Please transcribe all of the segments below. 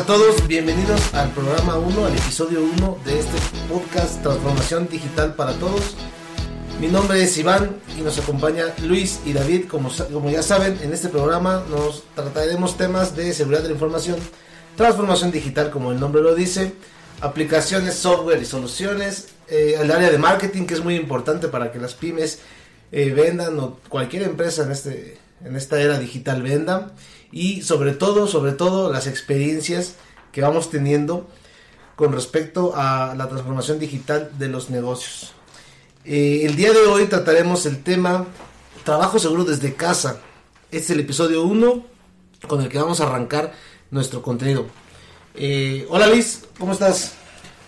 A todos, bienvenidos al programa 1, al episodio 1 de este podcast Transformación Digital para Todos. Mi nombre es Iván y nos acompaña Luis y David. Como, como ya saben, en este programa nos trataremos temas de seguridad de la información, transformación digital, como el nombre lo dice, aplicaciones, software y soluciones, eh, el área de marketing, que es muy importante para que las pymes eh, vendan o cualquier empresa en, este, en esta era digital venda y sobre todo, sobre todo las experiencias que vamos teniendo con respecto a la transformación digital de los negocios. Eh, el día de hoy trataremos el tema trabajo seguro desde casa. Este es el episodio 1 con el que vamos a arrancar nuestro contenido. Eh, hola Luis, ¿cómo estás?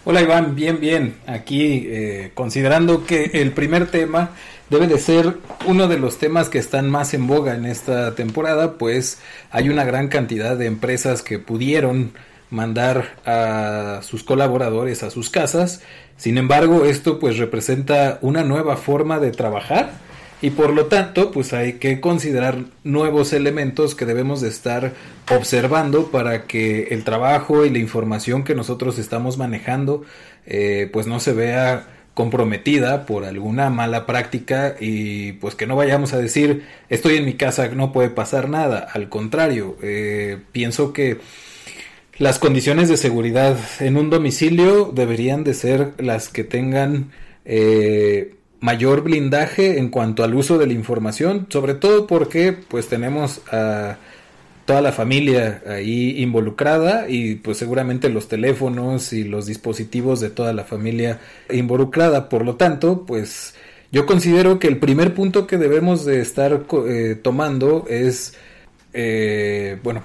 Hola Iván, bien, bien. Aquí eh, considerando que el primer tema debe de ser uno de los temas que están más en boga en esta temporada, pues hay una gran cantidad de empresas que pudieron mandar a sus colaboradores a sus casas. Sin embargo, esto pues representa una nueva forma de trabajar y por lo tanto pues hay que considerar nuevos elementos que debemos de estar observando para que el trabajo y la información que nosotros estamos manejando eh, pues no se vea comprometida por alguna mala práctica y pues que no vayamos a decir estoy en mi casa no puede pasar nada al contrario eh, pienso que las condiciones de seguridad en un domicilio deberían de ser las que tengan eh, mayor blindaje en cuanto al uso de la información, sobre todo porque pues tenemos a toda la familia ahí involucrada y pues seguramente los teléfonos y los dispositivos de toda la familia involucrada. Por lo tanto, pues yo considero que el primer punto que debemos de estar co- eh, tomando es, eh, bueno,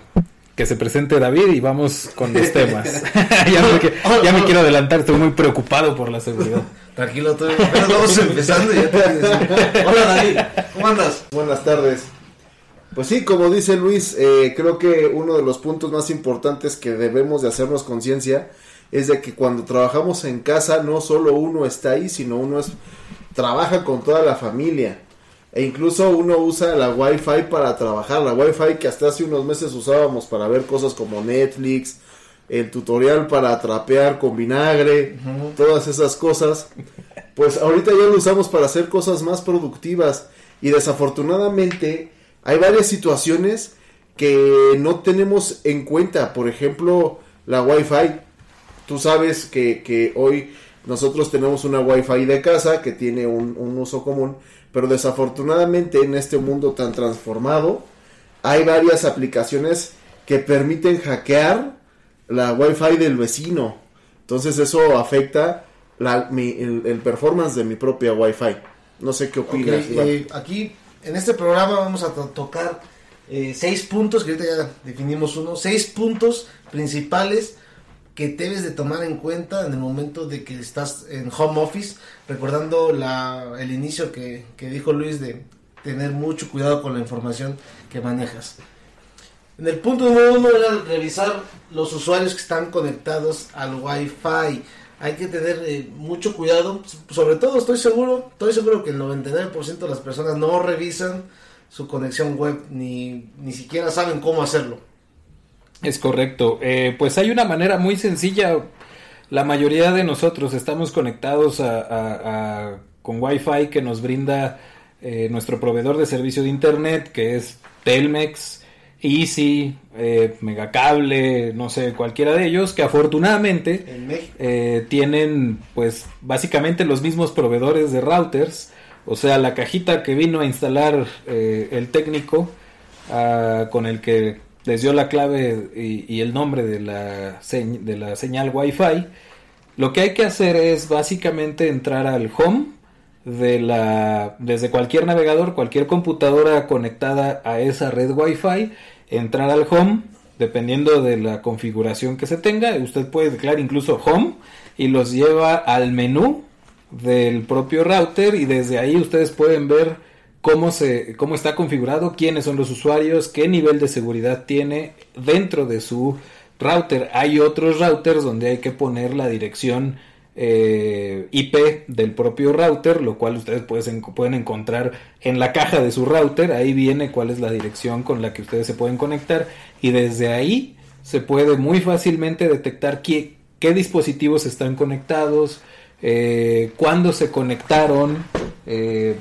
que se presente David y vamos con los temas. ya, me, que- ya me quiero adelantar, estoy muy preocupado por la seguridad. Tranquilo, tú, apenas vamos empezando y ya te. Hola David, ¿cómo andas? Buenas tardes. Pues sí, como dice Luis, eh, creo que uno de los puntos más importantes que debemos de hacernos conciencia es de que cuando trabajamos en casa no solo uno está ahí, sino uno es trabaja con toda la familia. E incluso uno usa la Wi-Fi para trabajar, la Wi-Fi que hasta hace unos meses usábamos para ver cosas como Netflix, el tutorial para trapear con vinagre, todas esas cosas. Pues ahorita ya lo usamos para hacer cosas más productivas y desafortunadamente hay varias situaciones que no tenemos en cuenta. Por ejemplo, la Wi-Fi. Tú sabes que, que hoy nosotros tenemos una Wi-Fi de casa que tiene un, un uso común, pero desafortunadamente en este mundo tan transformado hay varias aplicaciones que permiten hackear la Wi-Fi del vecino. Entonces eso afecta la, mi- el, el performance de mi propia Wi-Fi. No sé qué opinas. Eh, aquí en este programa vamos a to- tocar eh, seis puntos, que ahorita ya definimos uno, seis puntos principales que debes de tomar en cuenta en el momento de que estás en home office, recordando la, el inicio que, que dijo Luis de tener mucho cuidado con la información que manejas. En el punto número uno era revisar los usuarios que están conectados al Wi-Fi. Hay que tener eh, mucho cuidado. Sobre todo, estoy seguro, estoy seguro que el 99% de las personas no revisan su conexión web ni, ni siquiera saben cómo hacerlo. Es correcto. Eh, pues hay una manera muy sencilla la mayoría de nosotros estamos conectados a, con Wi-Fi que nos brinda eh, nuestro proveedor de servicio de Internet, que es Telmex, Easy, eh, Megacable, no sé, cualquiera de ellos, que afortunadamente eh, tienen pues básicamente los mismos proveedores de routers, o sea, la cajita que vino a instalar eh, el técnico ah, con el que les dio la clave y, el nombre de la, de la señal Wi-Fi, lo que hay que hacer es básicamente entrar al home de la desde cualquier navegador, cualquier computadora conectada a esa red Wi-Fi, entrar al home, dependiendo de la configuración que se tenga, usted puede declarar incluso home y los lleva al menú del propio router y desde ahí ustedes pueden ver cómo se cómo está configurado, quiénes son los usuarios, qué nivel de seguridad tiene dentro de su router. Hay otros routers donde hay que poner la dirección eh, IP del propio router, lo cual ustedes pueden, encontrar en la caja de su router. Ahí viene cuál es la dirección con la que ustedes se pueden conectar y desde ahí se puede muy fácilmente detectar qué, dispositivos están conectados, eh, cuándo se conectaron, eh,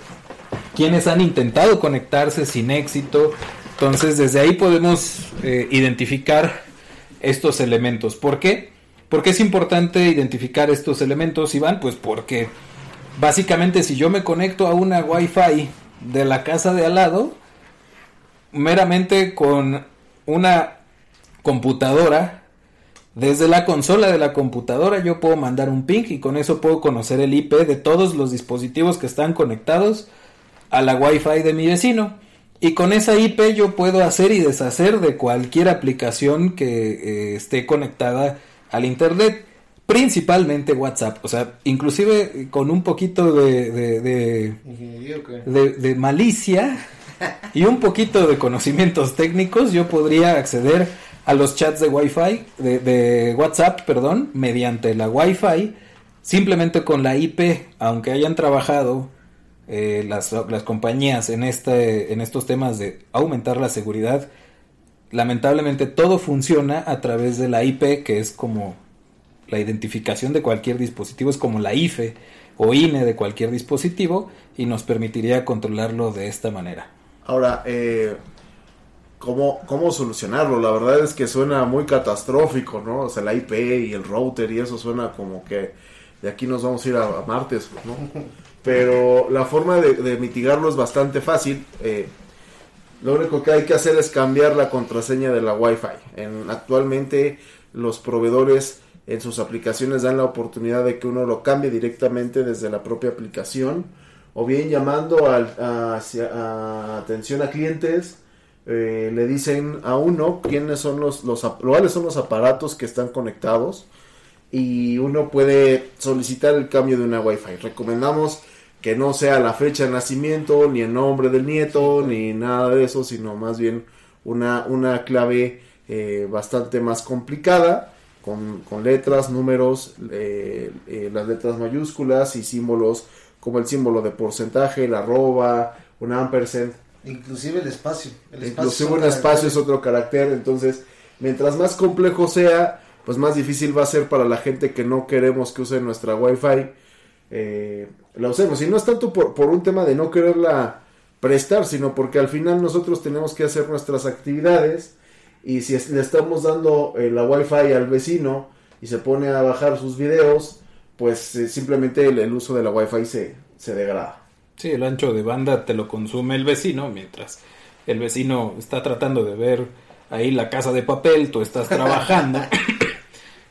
quienes han intentado conectarse sin éxito. Entonces desde ahí podemos identificar estos elementos. ¿Por qué? ¿Por qué es importante identificar estos elementos, Iván? Pues porque básicamente si yo me conecto a una Wi-Fi de la casa de al lado, meramente con una computadora, desde la consola de la computadora yo puedo mandar un ping y con eso puedo conocer el IP de todos los dispositivos que están conectados a la Wi-Fi de mi vecino. Y con esa IP yo puedo hacer y deshacer de cualquier aplicación que eh, esté conectada al Internet, principalmente WhatsApp. O sea, inclusive con un poquito de, de, de, malicia y un poquito de conocimientos técnicos, yo podría acceder a los chats de Wi-Fi, de, WhatsApp, perdón, mediante la Wi-Fi, simplemente con la IP, aunque hayan trabajado eh, las, las, compañías en, este, en estos temas de aumentar la seguridad, lamentablemente todo funciona a través de la IP, que es como la identificación de cualquier dispositivo, es como la IFE o INE de cualquier dispositivo y nos permitiría controlarlo de esta manera. Ahora, eh, ¿cómo, ¿cómo solucionarlo? La verdad es que suena muy catastrófico, ¿no? O sea, la IP y el router y eso suena como que de aquí nos vamos a ir a, Martes, ¿no? Pero la forma de, mitigarlo es bastante fácil. Eh, lo único que hay que hacer es cambiar la contraseña de la Wi-Fi. En, actualmente los proveedores en sus aplicaciones dan la oportunidad de que uno lo cambie directamente desde la propia aplicación o bien llamando a, atención a clientes eh, le dicen a uno quiénes son los, los cuáles son los aparatos que están conectados y uno puede solicitar el cambio de una Wi-Fi. Recomendamos que no sea la fecha de nacimiento, ni el nombre del nieto, ni nada de eso, sino más bien una, una clave eh, bastante más complicada, con, letras, números, eh, eh, las letras mayúsculas y símbolos como el símbolo de porcentaje, el arroba, un ampersand. Inclusive el espacio. El Inclusive un espacio es otro carácter, entonces mientras más complejo sea, pues más difícil va a ser para la gente que no queremos que use nuestra Wi-Fi eh, la usemos. Y no es tanto por, por, un tema de no quererla prestar, sino porque al final nosotros tenemos que hacer nuestras actividades y si le estamos dando eh, la wifi al vecino y se pone a bajar sus videos, pues eh, simplemente el, uso de la wifi se, se degrada. Sí, el ancho de banda te lo consume el vecino mientras el vecino está tratando de ver ahí la casa de papel, tú estás trabajando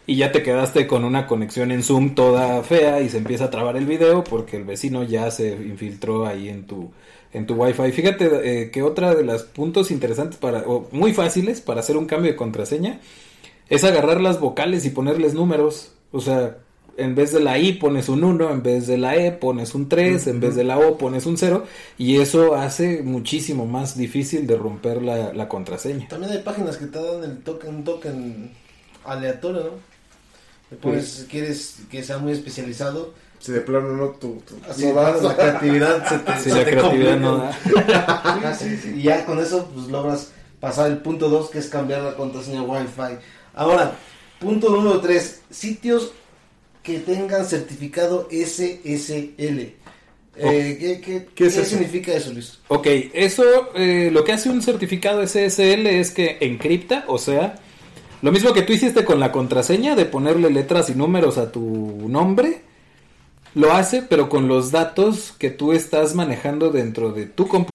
y ya te quedaste con una conexión en Zoom toda fea y se empieza a trabar el video porque el vecino ya se infiltró ahí en tu en tu wifi. Fíjate eh, que otra de los puntos interesantes para o muy fáciles para hacer un cambio de contraseña es agarrar las vocales y ponerles números, o sea, en vez de la I pones un 1, en vez de la E pones un 3, en vez de la O pones un 0 y eso hace muchísimo más difícil de romper la, la contraseña. También hay páginas que te dan el token, un token aleatorio, ¿no? Pues si quieres que sea muy especializado. Si de plano no, tu, la creatividad se te, si la creatividad no da. Y ya con eso pues logras pasar el punto 2 que es cambiar la contraseña Wi-Fi. Ahora, punto número 3, sitios que tengan certificado SSL. Eh, ¿qué, qué- ¿Qué es qué eso? significa eso, Luis? Ok, eso eh, lo que hace un certificado SSL es que encripta, o sea, lo mismo que tú hiciste con la contraseña de ponerle letras y números a tu nombre, lo hace pero con los datos que tú estás manejando dentro de tu computadora.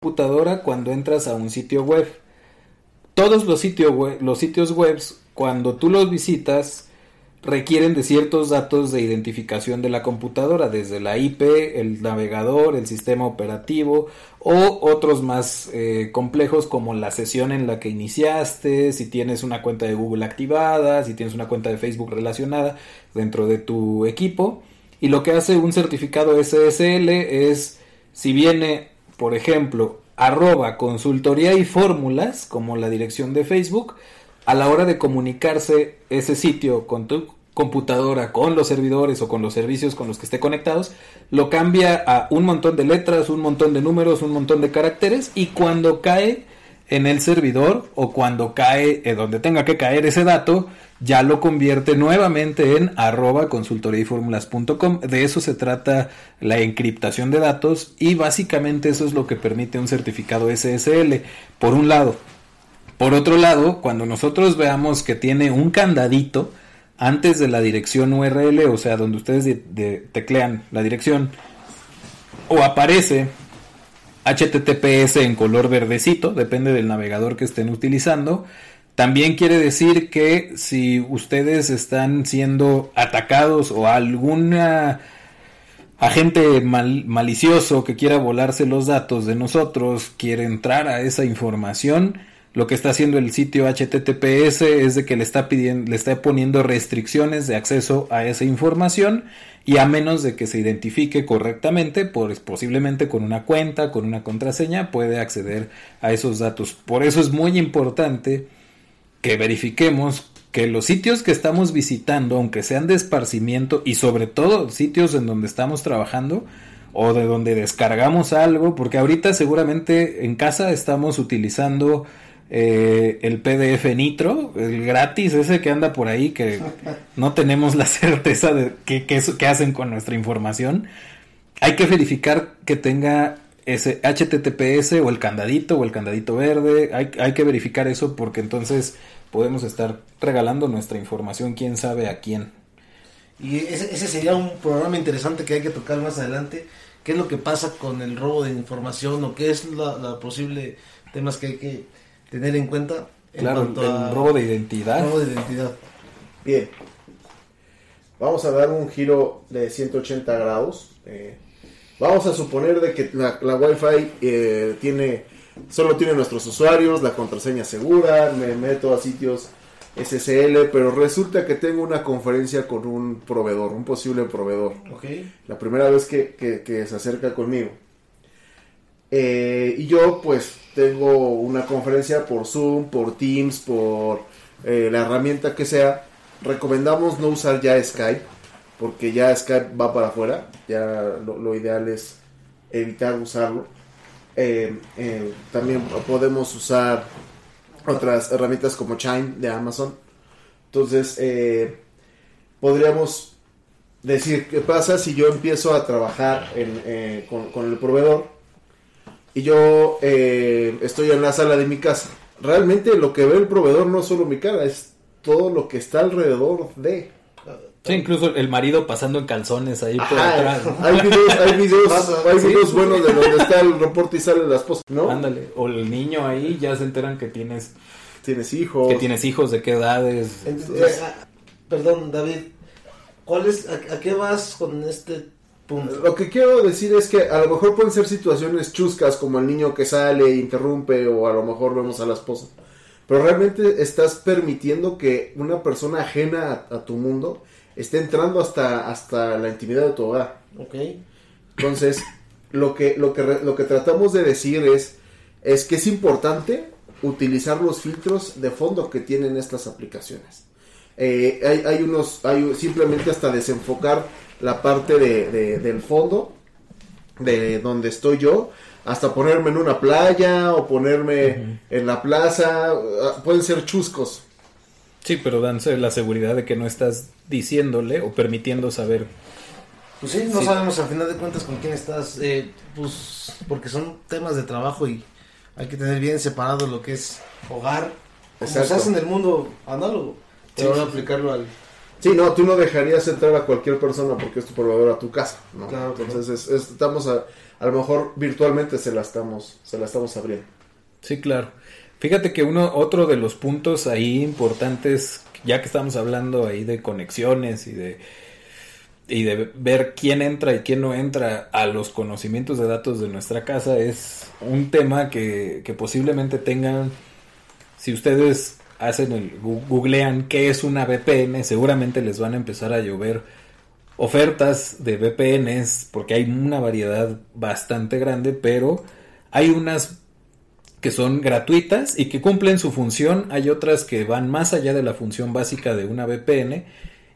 computadora cuando entras a un sitio web. Todos los, sitio web- los sitios web, cuando tú los visitas, requieren de ciertos datos de identificación de la computadora, desde la IP, el navegador, el sistema operativo o otros más eh, complejos como la sesión en la que iniciaste, si tienes una cuenta de Google activada, si tienes una cuenta de Facebook relacionada dentro de tu equipo. Y lo que hace un certificado SSL es, si viene, por ejemplo, arroba consultoría y fórmulas, como la dirección de Facebook, a la hora de comunicarse ese sitio con tu computadora, con los servidores o con los servicios con los que esté conectados, lo cambia a un montón de letras, un montón de números, un montón de caracteres y cuando cae en el servidor o cuando cae en donde tenga que caer ese dato, ya lo convierte nuevamente en arroba consultoriayformulas.com. De eso se trata la encriptación de datos y básicamente eso es lo que permite un certificado SSL. Por un lado, por otro lado, cuando nosotros veamos que tiene un candadito antes de la dirección URL, o sea, donde ustedes de- de- teclean la dirección, o aparece HTTPS en color verdecito, depende del navegador que estén utilizando, también quiere decir que si ustedes están siendo atacados o alguna agente mal- malicioso que quiera volarse los datos de nosotros quiere entrar a esa información, lo que está haciendo el sitio HTTPS es de que le está pidiendo, le está poniendo restricciones de acceso a esa información y a menos de que se identifique correctamente, pues posiblemente con una cuenta, con una contraseña, puede acceder a esos datos. Por eso es muy importante que verifiquemos que los sitios que estamos visitando, aunque sean de esparcimiento y sobre todo sitios en donde estamos trabajando o de donde descargamos algo, porque ahorita seguramente en casa estamos utilizando eh, el PDF Nitro, el gratis ese que anda por ahí, que no tenemos la certeza de qué qué hacen con nuestra información. Hay que verificar que tenga ese HTTPS o el candadito o el candadito verde. Hay, hay que verificar eso porque entonces podemos estar regalando nuestra información, quién sabe a quién. Y ese, ese sería un programa interesante que hay que tocar más adelante. ¿Qué es lo que pasa con el robo de información o qué es la, la posible temas que hay que tener en cuenta? en Claro, el, robo de identidad. robo de identidad. Bien. Vamos a dar un giro de 180 grados. Eh, vamos a suponer de que la, la Wi-Fi eh, tiene, solo tiene nuestros usuarios, la contraseña segura, me meto a sitios SSL, pero resulta que tengo una conferencia con un proveedor, un posible proveedor. ¿Ok? La primera vez que, que- que se acerca conmigo. Eh, y yo pues tengo una conferencia por Zoom, por Teams, por eh, la herramienta que sea. Recomendamos no usar ya Skype porque ya Skype va para afuera, ya lo, ideal es evitar usarlo. Eh, eh, también podemos usar otras herramientas como Chime de Amazon. Entonces, podríamos decir, ¿qué pasa si yo empiezo a trabajar con, el proveedor y yo estoy en la sala de mi casa? Realmente lo que ve el proveedor no es solo mi cara, es todo lo que está alrededor de. Sí, incluso el marido pasando en calzones ahí por atrás. Hay videos, hay videos, hay videos buenos de donde está el reporte y sale la esposa, ¿no? Ándale, o el niño ahí ya se enteran que tienes tienes hijos, que tienes hijos de qué edades. Eh, perdón, David, ¿cuál es a, qué vas con este punto? Lo que quiero decir es que a lo mejor pueden ser situaciones chuscas como el niño que sale, interrumpe o a lo mejor vemos a la esposa. Pero realmente estás permitiendo que una persona ajena a tu mundo esté entrando hasta, hasta la intimidad de tu hogar. Ok. Entonces, lo que, lo que, lo que tratamos de decir es, es que es importante utilizar los filtros de fondo que tienen estas aplicaciones. Eh, hay, hay, unos, hay simplemente hasta desenfocar la parte de, del fondo de donde estoy yo, hasta ponerme en una playa o ponerme en la plaza, ah, pueden ser chuscos, Sí, pero danse la seguridad de que no estás diciéndole o permitiendo saber. Pues sí, no sabemos al final de cuentas con quién estás, eh, pues porque son temas de trabajo y hay que tener bien separado lo que es hogar, como se hace en el mundo análogo, pero sí, aplicarlo al... Sí, no, tú no dejarías entrar a cualquier persona porque es tu proveedor a tu casa, ¿no? Claro, Entonces estamos a, a lo mejor virtualmente se la estamos, se la estamos abriendo. Sí, claro. Fíjate que uno, otro de los puntos ahí importantes, ya que estamos hablando ahí de conexiones y de y de ver quién entra y quién no entra a los conocimientos de datos de nuestra casa es un tema que, que posiblemente tengan si ustedes hacen el googlean qué es una VPN seguramente les van a empezar a llover ofertas de VPNs porque hay una variedad bastante grande pero hay unas que son gratuitas y que cumplen su función. Hay otras que van más allá de la función básica de una VPN.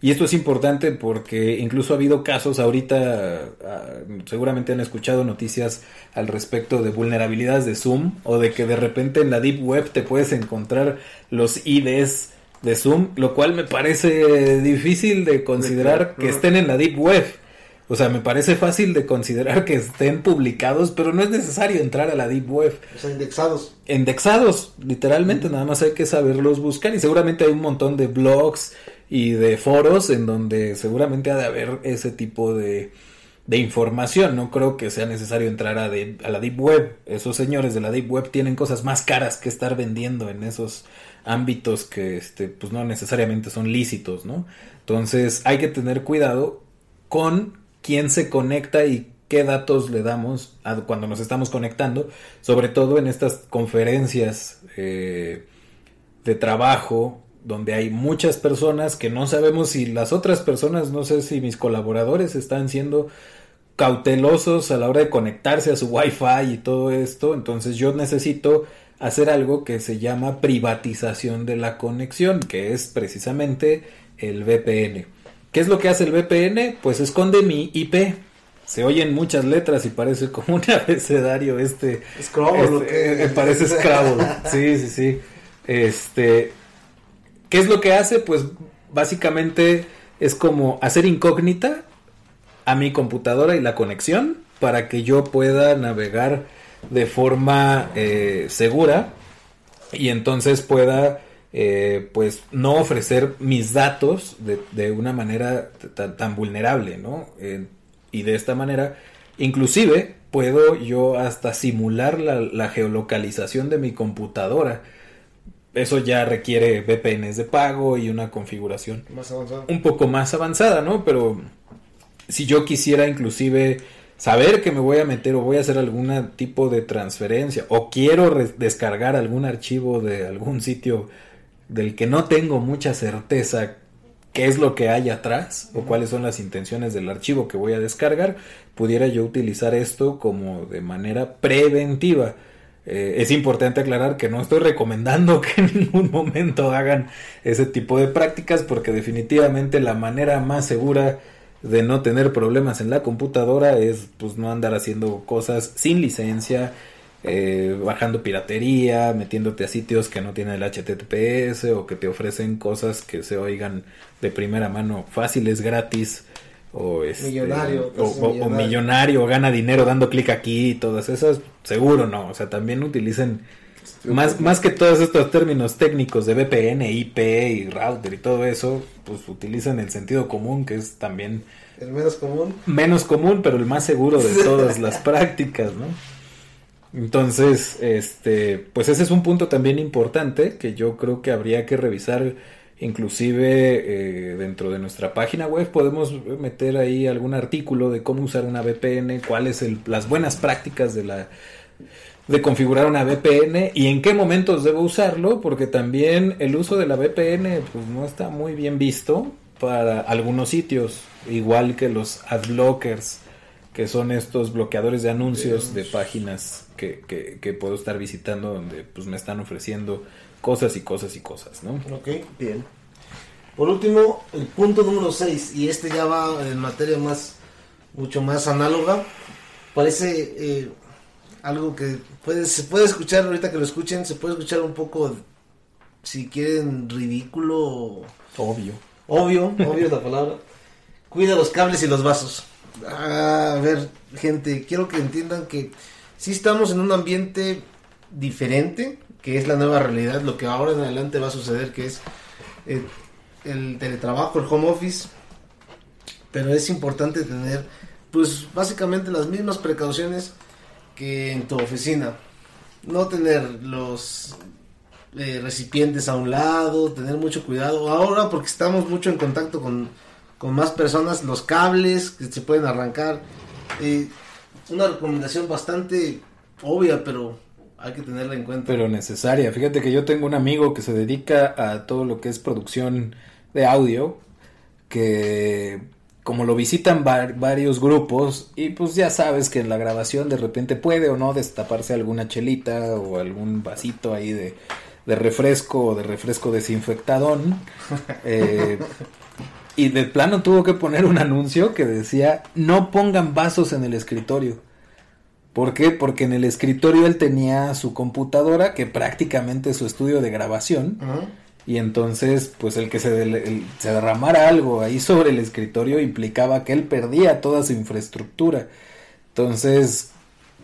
Y esto es importante porque incluso ha habido casos ahorita, ah, seguramente han escuchado noticias al respecto de vulnerabilidades de Zoom o de que de repente en la Deep Web te puedes encontrar los IDs de Zoom, lo cual me parece difícil de considerar que estén en la Deep Web. O sea, me parece fácil de considerar que estén publicados, pero no es necesario entrar a la Deep Web. O sea, indexados. Indexados, literalmente, nada más hay que saberlos buscar y seguramente hay un montón de blogs y de foros en donde seguramente ha de haber ese tipo de, de información. No creo que sea necesario entrar a, a la Deep Web. Esos señores de la Deep Web tienen cosas más caras que estar vendiendo en esos ámbitos que este, pues no necesariamente son lícitos, ¿no? Entonces hay que tener cuidado con quién se conecta y qué datos le damos cuando nos estamos conectando, sobre todo en estas conferencias eh, de trabajo donde hay muchas personas que no sabemos si las otras personas, no sé si mis colaboradores están siendo cautelosos a la hora de conectarse a su wifi y todo esto, entonces yo necesito hacer algo que se llama privatización de la conexión, que es precisamente el VPN. ¿Qué es lo que hace el VPN? Pues esconde mi IP. Se oyen muchas letras y parece como un abecedario este. Scrabble, lo este, que... Eh, parece Scrabble. sí, sí, sí. Este, ¿qué es lo que hace? Pues básicamente es como hacer incógnita a mi computadora y la conexión para que yo pueda navegar de forma eh, segura y entonces pueda eh, pues no ofrecer mis datos de, una manera tan, vulnerable, ¿no? y de esta manera, inclusive puedo yo hasta simular la, geolocalización de mi computadora. Eso ya requiere VPNs de pago y una configuración un poco más avanzada, ¿no? Pero si yo quisiera inclusive saber que me voy a meter o voy a hacer algún tipo de transferencia o quiero descargar algún archivo de algún sitio del que no tengo mucha certeza qué es lo que hay atrás o cuáles son las intenciones del archivo que voy a descargar, pudiera yo utilizar esto como de manera preventiva. Eh, es importante aclarar que no estoy recomendando que en ningún momento hagan ese tipo de prácticas porque definitivamente la manera más segura de no tener problemas en la computadora es pues no andar haciendo cosas sin licencia, eh, bajando piratería, metiéndote a sitios que no tienen el HTTPS o que te ofrecen cosas que se oigan de primera mano fáciles, gratis o este, Millonario, o, o- o millonario. millonario, gana dinero dando clic aquí y todas esas, seguro no, o sea, también utilicen más, más que todos estos términos técnicos de VPN, IP y router y todo eso, pues utilizan el sentido común que es también El menos común. menos común, pero el más seguro de todas las prácticas, ¿no? Entonces, este, pues ese es un punto también importante que yo creo que habría que revisar, inclusive eh, dentro de nuestra página web podemos meter ahí algún artículo de cómo usar una VPN, cuáles las buenas prácticas de la de configurar una VPN y en qué momentos debo usarlo, porque también el uso de la VPN pues no está muy bien visto para algunos sitios, igual que los adblockers, que son estos bloqueadores de anuncios de páginas que, que, que puedo estar visitando donde pues me están ofreciendo cosas y cosas y cosas, ¿no? Ok. Bien. Por último, el punto número 6, y este ya va en materia más, mucho más análoga. Parece eh, algo que puede, se puede escuchar, ahorita que lo escuchen, se puede escuchar un poco, si quieren, ridículo, Obvio. obvio, obvio es la palabra. Cuida los cables y los vasos. Ah, a ver, gente, quiero que entiendan que sí estamos en un ambiente diferente, que es la nueva realidad, lo que ahora en adelante va a suceder, que es eh, el teletrabajo, el home office, pero es importante tener, pues básicamente las mismas precauciones que en tu oficina. No tener los eh, recipientes a un lado, tener mucho cuidado. Ahora porque estamos mucho en contacto con, con más personas, los cables que se pueden arrancar. eh, una recomendación bastante obvia, pero hay que tenerla en cuenta. pero necesaria. Fíjate que yo tengo un amigo que se dedica a todo lo que es producción de audio, que como lo visitan var- varios grupos y pues ya sabes que en la grabación de repente puede o no destaparse alguna chelita o algún vasito ahí de, de refresco o de refresco desinfectadón. Eh, y de plano tuvo que poner un anuncio que decía no pongan vasos en el escritorio. ¿Por qué? Porque en el escritorio él tenía su computadora, que prácticamente es su estudio de grabación, y entonces, pues el que se, del- el- se derramara algo ahí sobre el escritorio implicaba que él perdía toda su infraestructura. Entonces,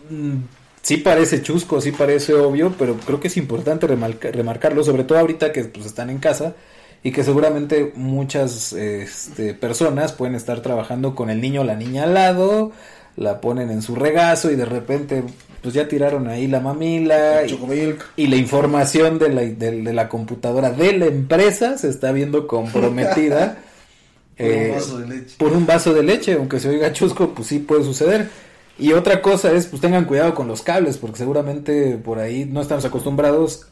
mm, sí parece chusco, sí parece obvio, pero creo que es importante remarca- remarcarlo, sobre todo ahorita que pues, están en casa y que seguramente muchas este, personas pueden estar trabajando con el niño o la niña al lado, la ponen en su regazo y de repente pues ya tiraron ahí la mamila y, la información de la, de, de la computadora de la empresa se está viendo comprometida Por un eh, vaso de leche. por un vaso de leche, aunque se oiga chusco, pues sí puede suceder. Y otra cosa es, pues tengan cuidado con los cables, porque seguramente por ahí no estamos acostumbrados.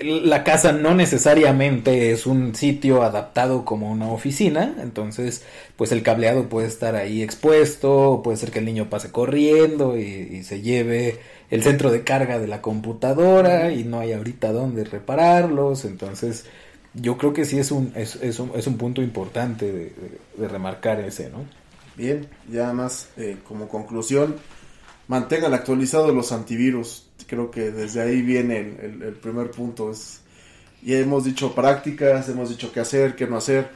La casa no necesariamente es un sitio adaptado como una oficina, entonces pues el cableado puede estar ahí expuesto, puede ser que el niño pase corriendo y, y se lleve el centro de carga de la computadora y no hay ahorita dónde repararlos, entonces yo creo que sí es un, es, es un, es un punto importante de, de- de remarcar ese, ¿no? Bien, ya más eh, como conclusión, mantengan actualizados los antivirus. Creo que desde ahí viene el, primer punto. Es, ya hemos dicho prácticas, hemos dicho qué hacer, qué no hacer,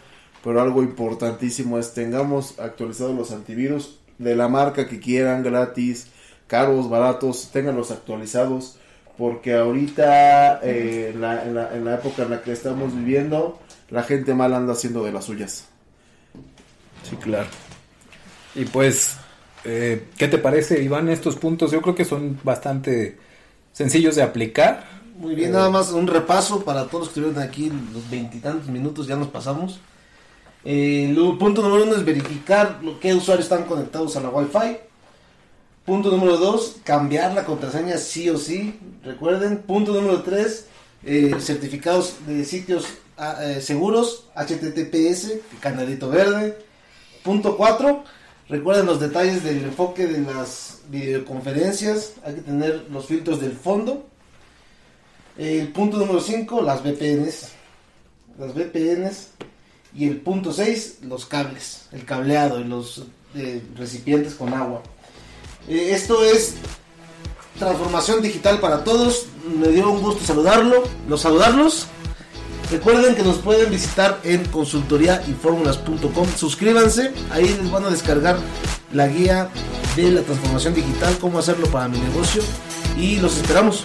pero algo importantísimo es tengamos actualizados los antivirus de la marca que quieran, gratis, caros, baratos, tenganlos actualizados, porque ahorita eh, en, la, en la- en la época en la que estamos viviendo, la gente mal anda haciendo de las suyas. Sí, claro. Y pues, eh, ¿qué te parece, Iván, estos puntos? Yo creo que son bastante sencillos de aplicar. Muy bien, nada más un repaso para todos los que estuvieron aquí, los veintitantos minutos ya nos pasamos. Eh, el punto número uno es verificar que usuarios están conectados a la Wi-Fi. Punto número dos, cambiar la contraseña sí o sí. Recuerden. Punto número tres, eh, certificados de sitios ah, eh, seguros, HTTPS, canalito verde. Punto cuatro, recuerden los detalles del enfoque de las videoconferencias. Hay que tener los filtros del fondo. El punto número 5, las VPNs. Las VPNs. Y el punto 6, los cables, el cableado y los eh, recipientes con agua. Eh, esto es transformación digital para todos. Me dio un gusto saludarlo, los saludarlos. Recuerden que nos pueden visitar en consultoriayformulas.com. Suscríbanse, ahí les van a descargar la guía de la transformación digital, cómo hacerlo para mi negocio y los esperamos.